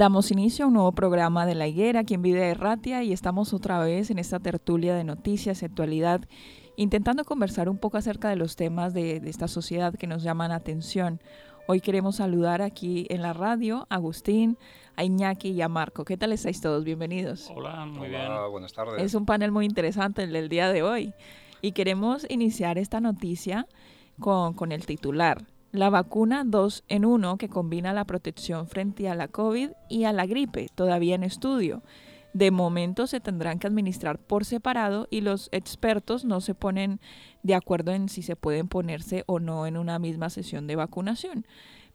Damos inicio a un nuevo programa de La Higuera aquí en Vida Erratia y estamos otra vez en esta tertulia de noticias y actualidad intentando conversar un poco acerca de los temas de, esta sociedad que nos llaman atención. Hoy queremos saludar aquí en la radio a Agustín, a Iñaki y a Marco. ¿Qué tal estáis todos? Bienvenidos. Hola, muy bien. buenas tardes. Es un panel muy interesante el del día de hoy y queremos iniciar esta noticia con, con el titular la vacuna 2 en 1 que combina la protección frente a la COVID y a la gripe, todavía en estudio. De momento se tendrán que administrar por separado y los expertos no se ponen de acuerdo en si se pueden ponerse o no en una misma sesión de vacunación.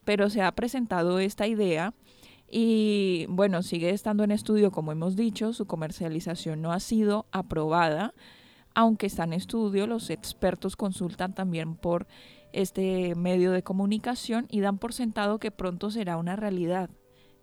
Pero se ha presentado esta idea y bueno, sigue estando en estudio como hemos dicho, su comercialización no ha sido aprobada, aunque está en estudio, los expertos consultan también por este medio de comunicación y dan por sentado que pronto será una realidad.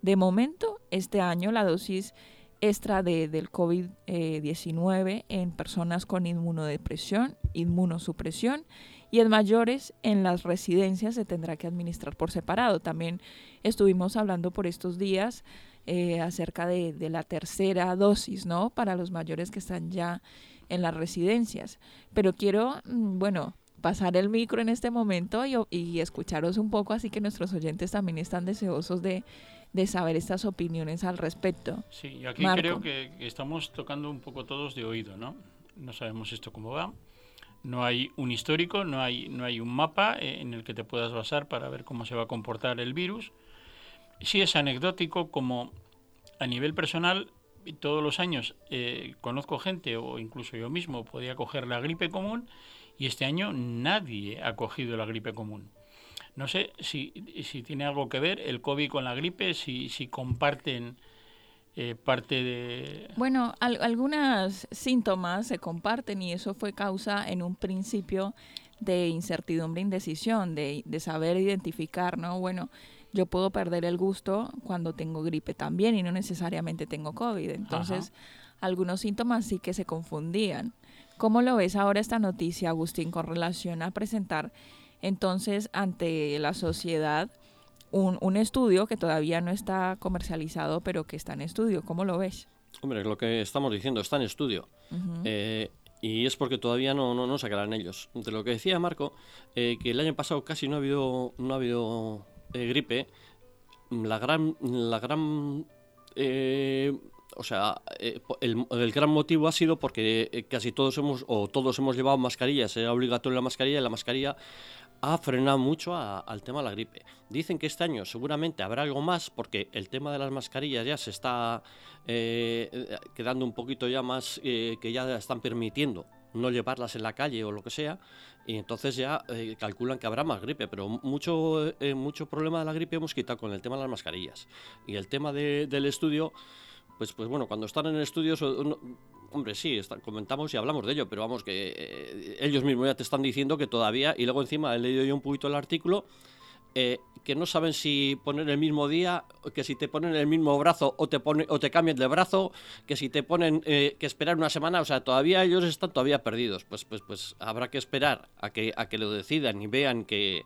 De momento, este año la dosis extra de, del COVID-19 en personas con inmunodepresión, inmunosupresión y en mayores en las residencias se tendrá que administrar por separado. También estuvimos hablando por estos días eh, acerca de, de, la tercera dosis, ¿no? Para los mayores que están ya en las residencias. Pero quiero, mm, bueno, pasar el micro en este momento y, escucharos un poco, así que nuestros oyentes también están deseosos de, saber estas opiniones al respecto. Sí, y aquí creo que, estamos tocando un poco todos de oído, ¿no? No sabemos esto cómo va. No hay un histórico, no hay, no hay un mapa eh, en el que te puedas basar para ver cómo se va a comportar el virus. Sí es anecdótico como a nivel personal todos los años eh, conozco gente o incluso yo mismo podía coger la gripe común y este año nadie ha cogido la gripe común. No sé si, si tiene algo que ver el COVID con la gripe, si, si comparten eh, parte de... Bueno, algunos síntomas se comparten y eso fue causa en un principio de incertidumbre, indecisión, de, de saber identificar, ¿no? Bueno, yo puedo perder el gusto cuando tengo gripe también y no necesariamente tengo COVID. Entonces, algunos síntomas sí que se confundían. ¿Cómo lo ves ahora esta noticia, Agustín, con relación a presentar entonces ante la sociedad un, un estudio que todavía no está comercializado, pero que está en estudio? ¿Cómo lo ves? Hombre, lo que estamos diciendo está en estudio. Eh, y es porque todavía no, no, no sacarán ellos. De lo que decía Marco, eh, que el año pasado casi no ha habido, no ha habido eh, gripe, la gran, la gran o sea, eh, el, gran motivo ha sido porque eh, casi todos hemos, o todos hemos llevado mascarillas, era obligatorio la mascarilla, y la mascarilla ha frenado mucho al tema de la gripe. Dicen que este año seguramente habrá algo más porque el tema de las mascarillas ya se está eh, quedando un poquito ya más, que ya están permitiendo no llevarlas en la calle o lo que sea, y entonces ya calculan que habrá más gripe, pero mucho, mucho problema de la gripe hemos quitado con el tema de las mascarillas. Y el tema del estudio pues, pues bueno, cuando están en estudios, hombre, sí, comentamos y hablamos de ello, pero vamos, que eh, ellos mismos ya te están diciendo que todavía, y luego encima he leído yo un poquito el artículo, eh, que no saben si poner el mismo día, que si te ponen el mismo brazo o te pone, o te cambian de brazo, que si te ponen eh, que esperar una semana, o sea, todavía ellos están todavía perdidos. Pues, pues, pues habrá que esperar a que, a que lo decidan y vean que,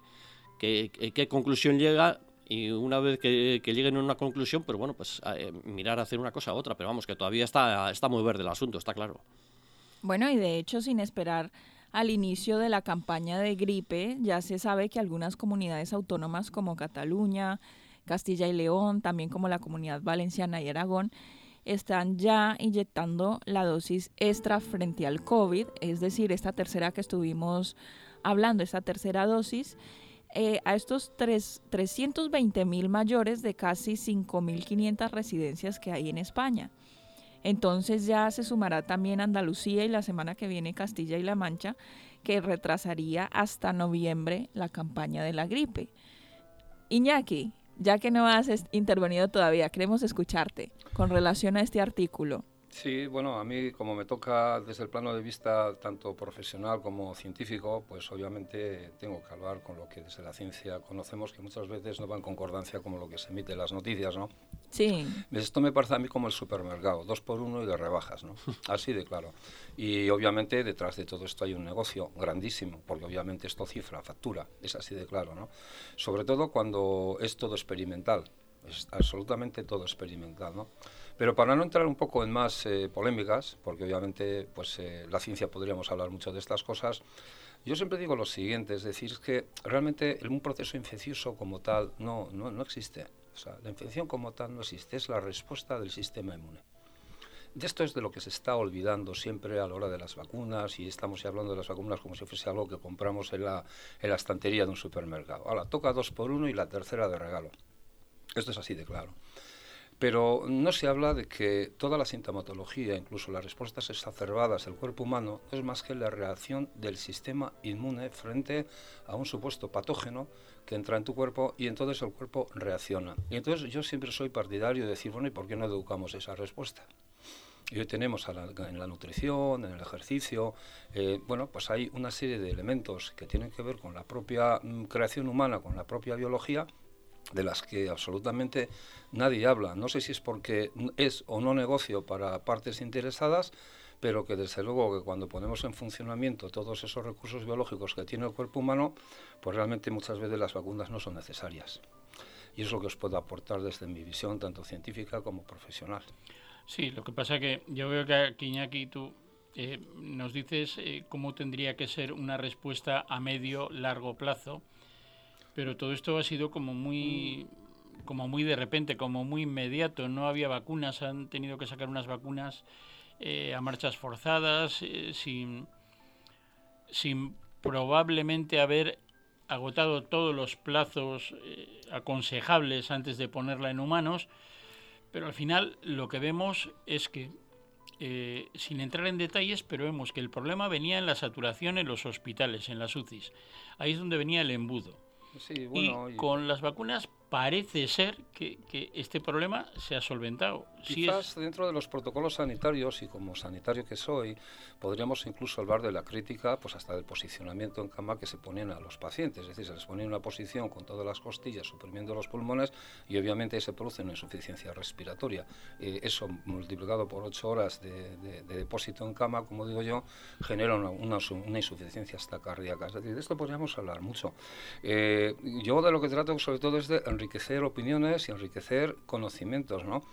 qué conclusión llega y una vez que, lleguen a una conclusión, pero bueno, pues eh, mirar a hacer una cosa u otra, pero vamos, que todavía está, está muy verde el asunto, está claro. Bueno, y de hecho, sin esperar al inicio de la campaña de gripe, ya se sabe que algunas comunidades autónomas como Cataluña, Castilla y León, también como la comunidad valenciana y Aragón, están ya inyectando la dosis extra frente al COVID, es decir, esta tercera que estuvimos hablando, esta tercera dosis, eh, a estos 320 mil mayores de casi 5.500 residencias que hay en España. Entonces ya se sumará también Andalucía y la semana que viene Castilla y La Mancha, que retrasaría hasta noviembre la campaña de la gripe. Iñaki, ya que no has intervenido todavía, queremos escucharte con relación a este artículo. Sí, bueno, a mí como me toca desde el plano de vista tanto profesional como científico, pues obviamente tengo que hablar con lo que desde la ciencia conocemos, que muchas veces no va en concordancia con lo que se emite en las noticias, ¿no? Sí. Esto me parece a mí como el supermercado, dos por uno y de rebajas, ¿no? Así de claro. Y obviamente detrás de todo esto hay un negocio grandísimo, porque obviamente esto cifra, factura, es así de claro, ¿no? Sobre todo cuando es todo experimental, es absolutamente todo experimental, ¿no? Pero para no entrar un poco en más eh, polémicas, porque obviamente pues, eh, la ciencia podríamos hablar mucho de estas cosas, yo siempre digo lo siguiente, es decir, que realmente un proceso infeccioso como tal no, no, no existe. O sea, la infección como tal no existe, es la respuesta del sistema inmune. De esto es de lo que se está olvidando siempre a la hora de las vacunas y estamos hablando de las vacunas como si fuese algo que compramos en la, en la estantería de un supermercado. Ahora, toca dos por uno y la tercera de regalo. Esto es así de claro. Pero no se habla de que toda la sintomatología, incluso las respuestas exacerbadas del cuerpo humano, es más que la reacción del sistema inmune frente a un supuesto patógeno que entra en tu cuerpo y entonces el cuerpo reacciona. Y entonces yo siempre soy partidario de decir, bueno, ¿y por qué no educamos esa respuesta? Y hoy tenemos en la nutrición, en el ejercicio, eh, bueno, pues hay una serie de elementos que tienen que ver con la propia mm, creación humana, con la propia biología, de las que absolutamente nadie habla. No sé si es porque es o no negocio para partes interesadas, pero que desde luego que cuando ponemos en funcionamiento todos esos recursos biológicos que tiene el cuerpo humano, pues realmente muchas veces las vacunas no son necesarias. Y es lo que os puedo aportar desde mi visión, tanto científica como profesional. Sí, lo que pasa que yo veo que aquí, Iñaki, tú eh, nos dices eh, cómo tendría que ser una respuesta a medio, largo plazo pero todo esto ha sido como muy como muy de repente, como muy inmediato. No había vacunas, han tenido que sacar unas vacunas eh, a marchas forzadas, eh, sin, sin probablemente haber agotado todos los plazos eh, aconsejables antes de ponerla en humanos. Pero al final lo que vemos es que, sin entrar en detalles, pero vemos que el problema venía en la saturación en los hospitales, en las UCIs. Ahí es donde venía el embudo y, con las vacunas parece ser que, este problema se ha solventado. Quizás dentro de los protocolos sanitarios, y como sanitario que soy, podríamos incluso hablar de la crítica, pues hasta del posicionamiento en cama que se ponen a los pacientes. Es decir, se les pone una posición con todas las costillas, suprimiendo los pulmones, y obviamente se produce una insuficiencia respiratoria. Eh, eso, multiplicado por ocho horas de, depósito en cama, como digo yo, genera una, insuficiencia hasta cardíaca. Es decir, de esto podríamos hablar mucho. Eh, yo de lo que trato sobre todo es de enriquecer opiniones y enriquecer conocimientos, ¿no?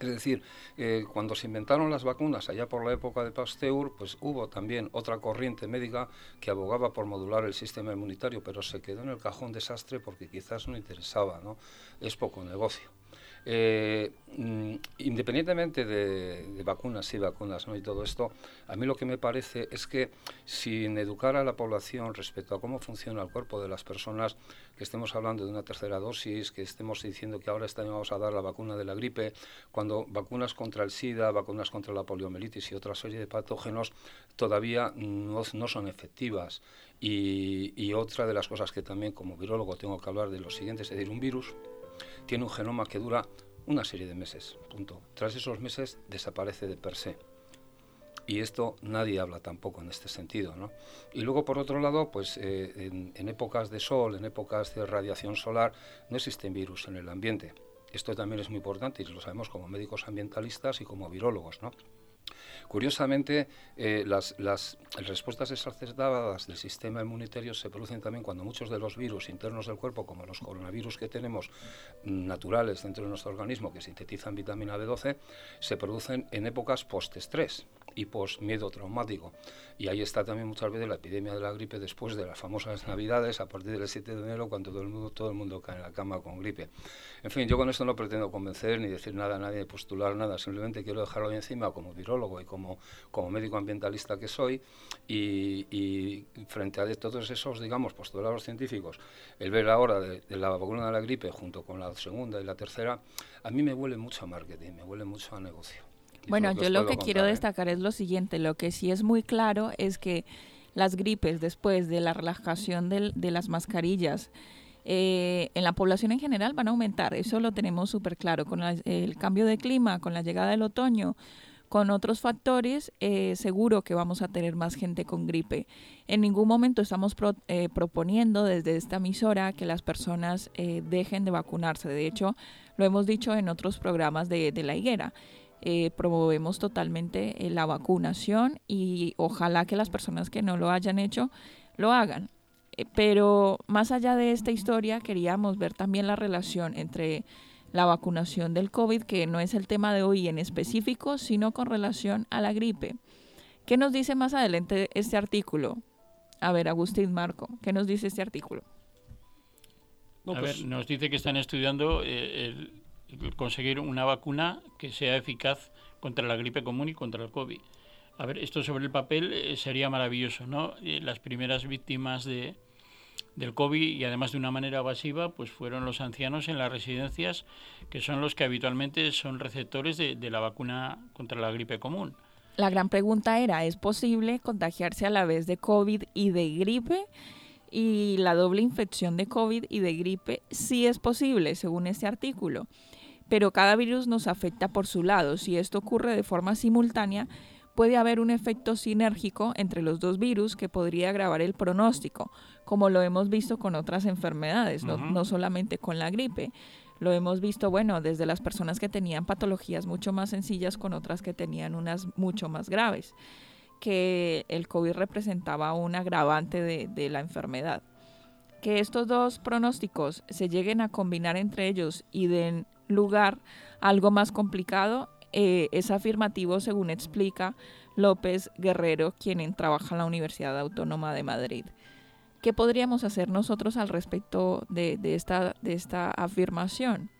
Es decir, eh, cuando se inventaron las vacunas allá por la época de Pasteur, pues hubo también otra corriente médica que abogaba por modular el sistema inmunitario, pero se quedó en el cajón desastre porque quizás no interesaba, ¿no? Es poco negocio. Eh, mm, independientemente de, vacunas y vacunas ¿no? y todo esto, a mí lo que me parece es que sin educar a la población respecto a cómo funciona el cuerpo de las personas, que estemos hablando de una tercera dosis, que estemos diciendo que ahora vamos a dar la vacuna de la gripe, cuando vacunas contra el SIDA, vacunas contra la poliomielitis y otra serie de patógenos todavía no, son efectivas. Y, y otra de las cosas que también como virólogo tengo que hablar de lo siguiente, es decir, un virus tiene un genoma que dura una serie de meses, punto. Tras esos meses desaparece de per se. Y esto nadie habla tampoco en este sentido. ¿no? Y luego, por otro lado, pues eh, en, épocas de sol, en épocas de radiación solar, no existen virus en el ambiente. Esto también es muy importante y lo sabemos como médicos ambientalistas y como virólogos. ¿no? Curiosamente, eh, las, respuestas exacerbadas del sistema inmunitario se producen también cuando muchos de los virus internos del cuerpo, como los coronavirus que tenemos mm, naturales dentro de nuestro organismo, que sintetizan vitamina B12, se producen en épocas post-estrés y post-miedo traumático. Y ahí está también muchas veces la epidemia de la gripe después de las famosas Navidades, a partir del 7 de enero, cuando todo el mundo, todo el mundo cae en la cama con gripe. En fin, yo con esto no pretendo convencer ni decir nada a nadie, postular nada, simplemente quiero dejarlo ahí encima como virólogo y como, como médico ambientalista que soy, y, frente a todos esos, digamos, postulados científicos, el ver ahora de, de la vacuna de la gripe junto con la segunda y la tercera, a mí me huele mucho a marketing, me huele mucho a negocio. Bueno, yo lo que quiero ¿eh? destacar es lo siguiente, lo que sí es muy claro es que las gripes después de la relajación de las mascarillas eh, en la población en general van a aumentar, eso lo tenemos súper claro, con el cambio de clima, con la llegada del otoño, con otros factores, eh, seguro que vamos a tener más gente con gripe. En ningún momento estamos proponiendo desde esta emisora que las personas dejen de vacunarse. De hecho, lo hemos dicho en otros programas de, de la higuera. Eh, promovemos totalmente eh, la vacunación y ojalá que las personas que no lo hayan hecho lo hagan. Eh, pero más allá de esta historia, queríamos ver también la relación entre la vacunación del COVID, que no es el tema de hoy en específico, sino con relación a la gripe. ¿Qué nos dice más adelante este artículo? A ver, Agustín Marco, ¿qué nos dice este artículo? a ver, pues nos dice que están estudiando el, conseguir una vacuna que sea eficaz contra la gripe común y contra el COVID. A ver, esto sobre el papel eh, sería maravilloso, ¿no? Eh, las primeras víctimas de, del COVID y además de una manera evasiva, pues fueron los ancianos en las residencias, que son los que habitualmente son receptores de, de la vacuna contra la gripe común. La gran pregunta era, ¿es posible contagiarse a la vez de COVID y de gripe? Y la doble infección de COVID y de gripe sí es posible, según este artículo pero cada virus nos afecta por su lado. Si esto ocurre de forma simultánea, puede haber un efecto sinérgico entre los dos virus que podría agravar el pronóstico, como lo hemos visto con otras enfermedades, no, solamente con la gripe. Lo hemos visto, bueno, desde las personas que tenían patologías mucho más sencillas con otras que tenían unas mucho más graves, que el COVID representaba un agravante de, de la enfermedad. Que estos dos pronósticos se lleguen a combinar entre ellos y den lugar algo más complicado eh, es afirmativo según explica López Guerrero, quien trabaja en la Universidad Autónoma de Madrid. ¿Qué podríamos hacer nosotros al respecto de, esta, de esta afirmación,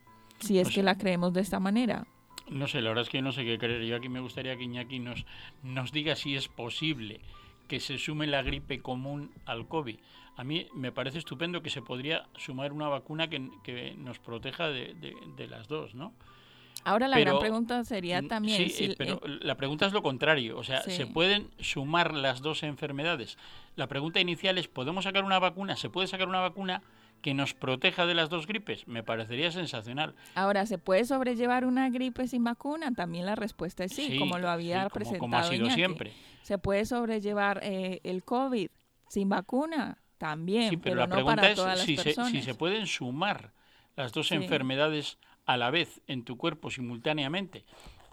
si es que la creemos de esta manera? No sé, la verdad es que no sé qué creer. Yo aquí me gustaría que Iñaki nos, nos diga si es posible que se sume la gripe común al COVID. A mí me parece estupendo que se podría sumar una vacuna que, que nos proteja de, de, las dos, ¿no? Ahora la gran pregunta sería también... Sí, eh, pero la pregunta es lo contrario. O sea, ¿se pueden sumar las dos enfermedades? La pregunta inicial es, ¿podemos sacar una vacuna? ¿Se puede sacar una vacuna que nos proteja de las dos gripes? Me parecería sensacional. Ahora, ¿se puede sobrellevar una gripe sin vacuna? También la respuesta es sí, como lo había presentado. Como ha sido siempre. ¿Se puede sobrellevar eh, el COVID sin vacuna? También, pero, la no para todas las si. Se, si se pueden sumar las dos enfermedades a la vez en tu cuerpo simultáneamente.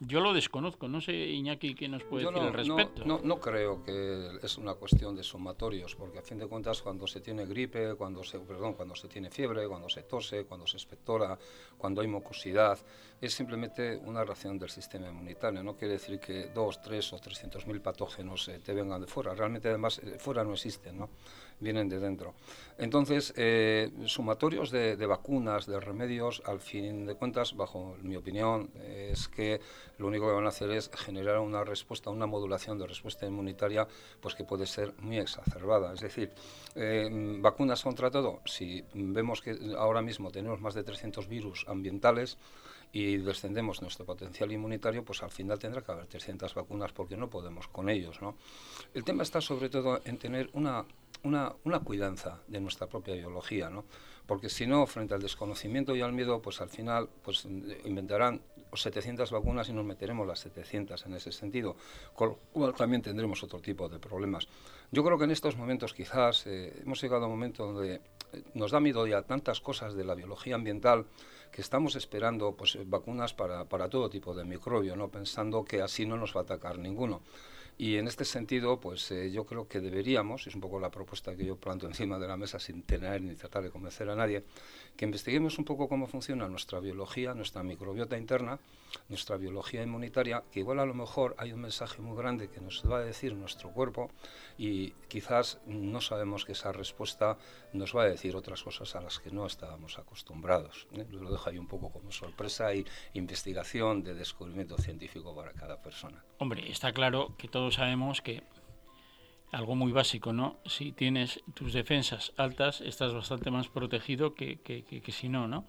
Yo lo desconozco, no sé, Iñaki, qué nos puede decir al respecto. No, no, creo que es una cuestión de sumatorios, porque a fin de cuentas cuando se tiene gripe, cuando se, perdón, cuando se tiene fiebre, cuando se tose, cuando se espectora, cuando hay mucosidad, es simplemente una reacción del sistema inmunitario. No quiere decir que dos, tres o trescientos mil patógenos eh, te vengan de fuera. Realmente además eh, fuera no existen, ¿no? vienen de dentro. Entonces, eh, sumatorios de, vacunas, de remedios, al fin de cuentas, bajo mi opinión, es que lo único que van a hacer es generar una respuesta, una modulación de respuesta inmunitaria, pues que puede ser muy exacerbada. Es decir, eh, vacunas contra todo. Si vemos que ahora mismo tenemos más de 300 virus ambientales, y descendemos nuestro potencial inmunitario, pues al final tendrá que haber 300 vacunas porque no podemos con ellos. ¿no? El tema está sobre todo en tener una una, una cuidanza de nuestra propia biología, ¿no? Porque si no, frente al desconocimiento y al miedo, pues al final pues, inventarán 700 vacunas y nos meteremos las 700 en ese sentido, con lo cual también tendremos otro tipo de problemas. Yo creo que en estos momentos quizás eh, hemos llegado a un momento donde eh, nos da miedo ya tantas cosas de la biología ambiental que estamos esperando pues, vacunas para, para todo tipo de microbio, ¿no? pensando que así no nos va a atacar ninguno. Y en este sentido, pues eh, yo creo que deberíamos, es un poco la propuesta que yo planto encima de la mesa sin tener ni tratar de convencer a nadie, que investiguemos un poco cómo funciona nuestra biología, nuestra microbiota interna, nuestra biología inmunitaria, que igual a lo mejor hay un mensaje muy grande que nos va a decir nuestro cuerpo y quizás no sabemos que esa respuesta nos va a decir otras cosas a las que no estábamos acostumbrados. ¿eh? Lo dejo ahí un poco como sorpresa y investigación de descubrimiento científico para cada persona. Hombre, está claro que todos sabemos que algo muy básico, ¿no? Si tienes tus defensas altas, estás bastante más protegido que, que, que, si no, ¿no?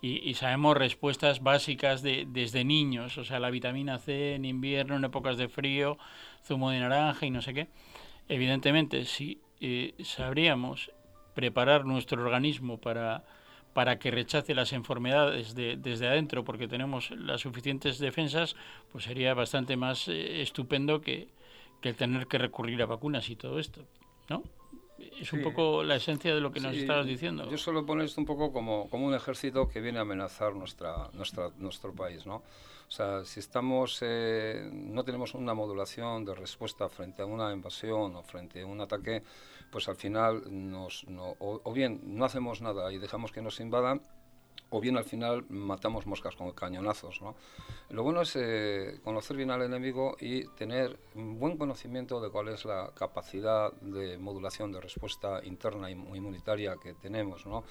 Y, sabemos respuestas básicas de, desde niños, o sea, la vitamina C en invierno, en épocas de frío, zumo de naranja y no sé qué. Evidentemente, si eh, sabríamos preparar nuestro organismo para, para que rechace las enfermedades de, desde adentro, porque tenemos las suficientes defensas, pues sería bastante más eh, estupendo que, que tener que recurrir a vacunas y todo esto, ¿no? Es un poco la esencia de lo que nos estabas diciendo. Yo solo pongo esto un poco como, como un ejército que viene a amenazar nuestra, nuestra, nuestro país, ¿no? O sea, si estamos, eh, no tenemos una modulación de respuesta frente a una invasión o frente a un ataque, pues al final nos, no, o bien no hacemos nada y dejamos que nos invadan, o bien al final matamos moscas con cañonazos. ¿no? Lo bueno es eh, conocer bien al enemigo y tener un buen conocimiento de cuál es la capacidad de modulación de respuesta interna y inmunitaria que tenemos. ¿no?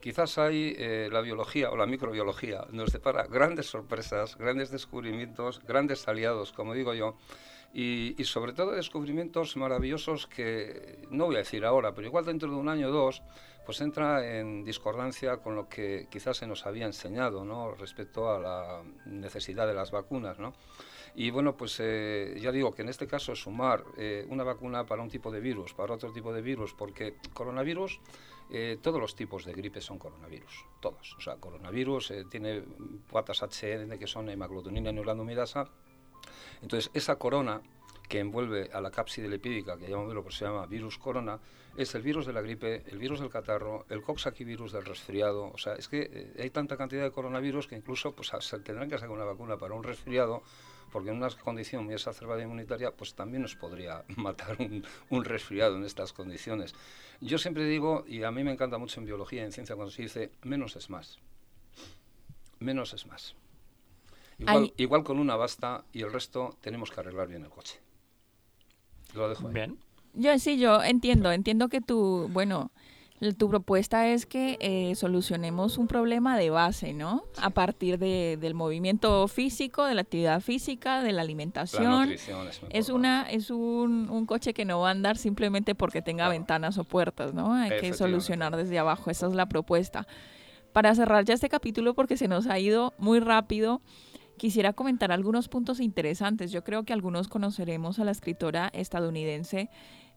Quizás hay eh, la biología o la microbiología nos depara grandes sorpresas, grandes descubrimientos, grandes aliados, como digo yo, y, y, sobre todo descubrimientos maravillosos que no voy a decir ahora, pero igual dentro de un año o dos pues entra en discordancia con lo que quizás se nos había enseñado ¿no? respecto a la necesidad de las vacunas. ¿no? Y bueno, pues eh, ya digo que en este caso sumar eh, una vacuna para un tipo de virus, para otro tipo de virus, porque coronavirus, eh, todos los tipos de gripe son coronavirus, todos. O sea, coronavirus tiene patas HN que son hemaglutinina neurandomidasa. Entonces, esa corona que envuelve a la cápside lipídica, que llamamos lo que se llama virus corona, es el virus de la gripe, el virus del catarro, el coxsackie-virus del resfriado. O sea, es que eh, hay tanta cantidad de coronavirus que incluso pues, se tendrán que sacar una vacuna para un resfriado, porque en una condición muy exacerbada inmunitaria, pues también nos podría matar un, un, resfriado en estas condiciones. Yo siempre digo, y a mí me encanta mucho en biología y en ciencia cuando se dice, menos es más. Menos es más. Igual, igual con una basta y el resto tenemos que arreglar bien el coche. Lo dejo Bien. Yo sí, yo entiendo, entiendo que tu, bueno, tu propuesta es que eh, solucionemos un problema de base, ¿no? A partir de, del movimiento físico, de la actividad física, de la alimentación. es, una es un, un, coche que no va a andar simplemente porque tenga ventanas o puertas, ¿no? Hay que solucionar desde abajo, esa es la propuesta. Para cerrar ya este capítulo porque se nos ha ido muy rápido, quisiera comentar algunos puntos interesantes. Yo creo que algunos conoceremos a la escritora estadounidense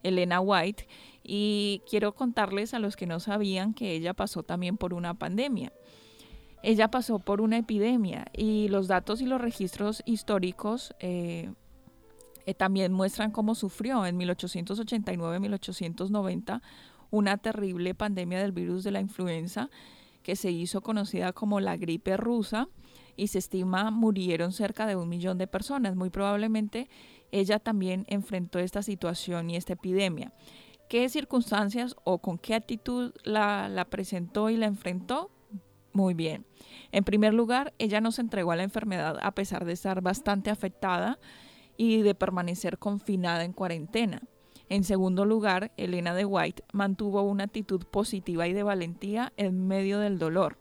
Elena White y quiero contarles a los que no sabían que ella pasó también por una pandemia. Ella pasó por una epidemia y los datos y los registros históricos eh, eh, también muestran cómo sufrió en 1889-1890 una terrible pandemia del virus de la influenza que se hizo conocida como la gripe rusa y se estima murieron cerca de un millón de personas. Muy probablemente ella también enfrentó esta situación y esta epidemia. ¿Qué circunstancias o con qué actitud la, la presentó y la enfrentó? Muy bien. En primer lugar, ella no se entregó a la enfermedad a pesar de estar bastante afectada y de permanecer confinada en cuarentena. En segundo lugar, Elena de White mantuvo una actitud positiva y de valentía en medio del dolor.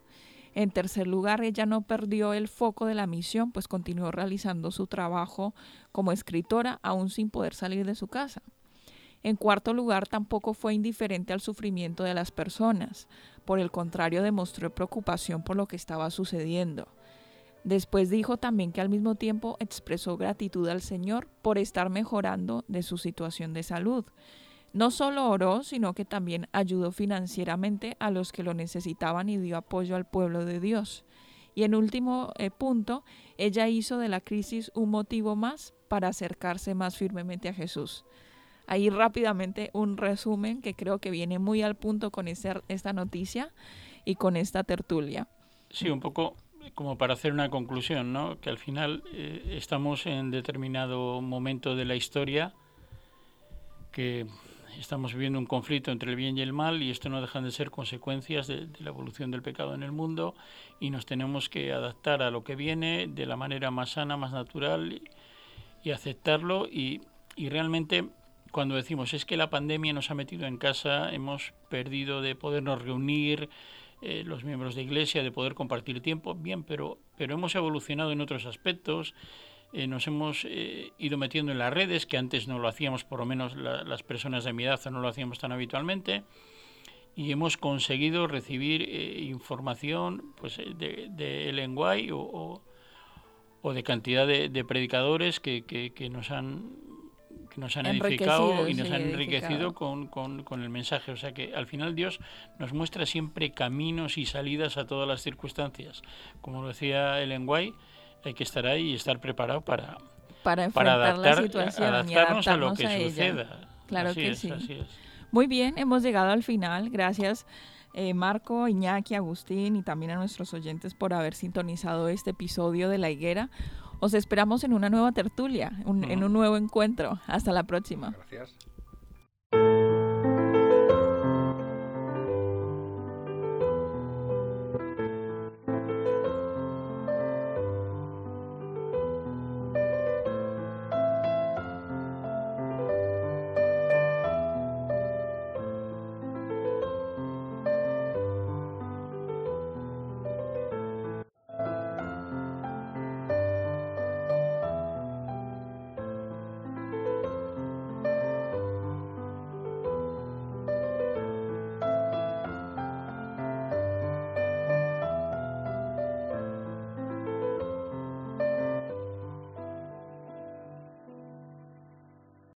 En tercer lugar, ella no perdió el foco de la misión, pues continuó realizando su trabajo como escritora aún sin poder salir de su casa. En cuarto lugar, tampoco fue indiferente al sufrimiento de las personas. Por el contrario, demostró preocupación por lo que estaba sucediendo. Después dijo también que al mismo tiempo expresó gratitud al Señor por estar mejorando de su situación de salud. No solo oró, sino que también ayudó financieramente a los que lo necesitaban y dio apoyo al pueblo de Dios. Y en último eh, punto, ella hizo de la crisis un motivo más para acercarse más firmemente a Jesús. Ahí rápidamente un resumen que creo que viene muy al punto con esta noticia y con esta tertulia. Sí, un poco como para hacer una conclusión, ¿no? Que al final eh, estamos en determinado momento de la historia que estamos viviendo un conflicto entre el bien y el mal y esto no dejan de ser consecuencias de, la evolución del pecado en el mundo y nos tenemos que adaptar a lo que viene de la manera más sana, más natural y, aceptarlo y, y realmente cuando decimos es que la pandemia nos ha metido en casa, hemos perdido de podernos reunir, eh, los miembros de iglesia, de poder compartir tiempo, bien, pero, pero hemos evolucionado en otros aspectos, eh, nos hemos eh, ido metiendo en las redes, que antes no lo hacíamos, por lo menos las personas de mi edad no lo hacíamos tan habitualmente, y hemos conseguido recibir información pues, de, de lenguaje o, o, de cantidad de, de predicadores que, que, que nos han que nos han edificado y nos han enriquecido con, con, el mensaje. O sea que al final Dios nos muestra siempre caminos y salidas a todas las circunstancias. Como lo decía Ellen White, hay que estar ahí y estar preparado para, para, adaptar, la situación adaptarnos, a lo que suceda. Claro que sí. Muy bien, hemos llegado al final. Gracias. Eh, Marco, Iñaki, Agustín y también a nuestros oyentes por haber sintonizado este episodio de La Higuera. Os esperamos en una nueva tertulia, en un nuevo encuentro. Hasta la próxima. Gracias.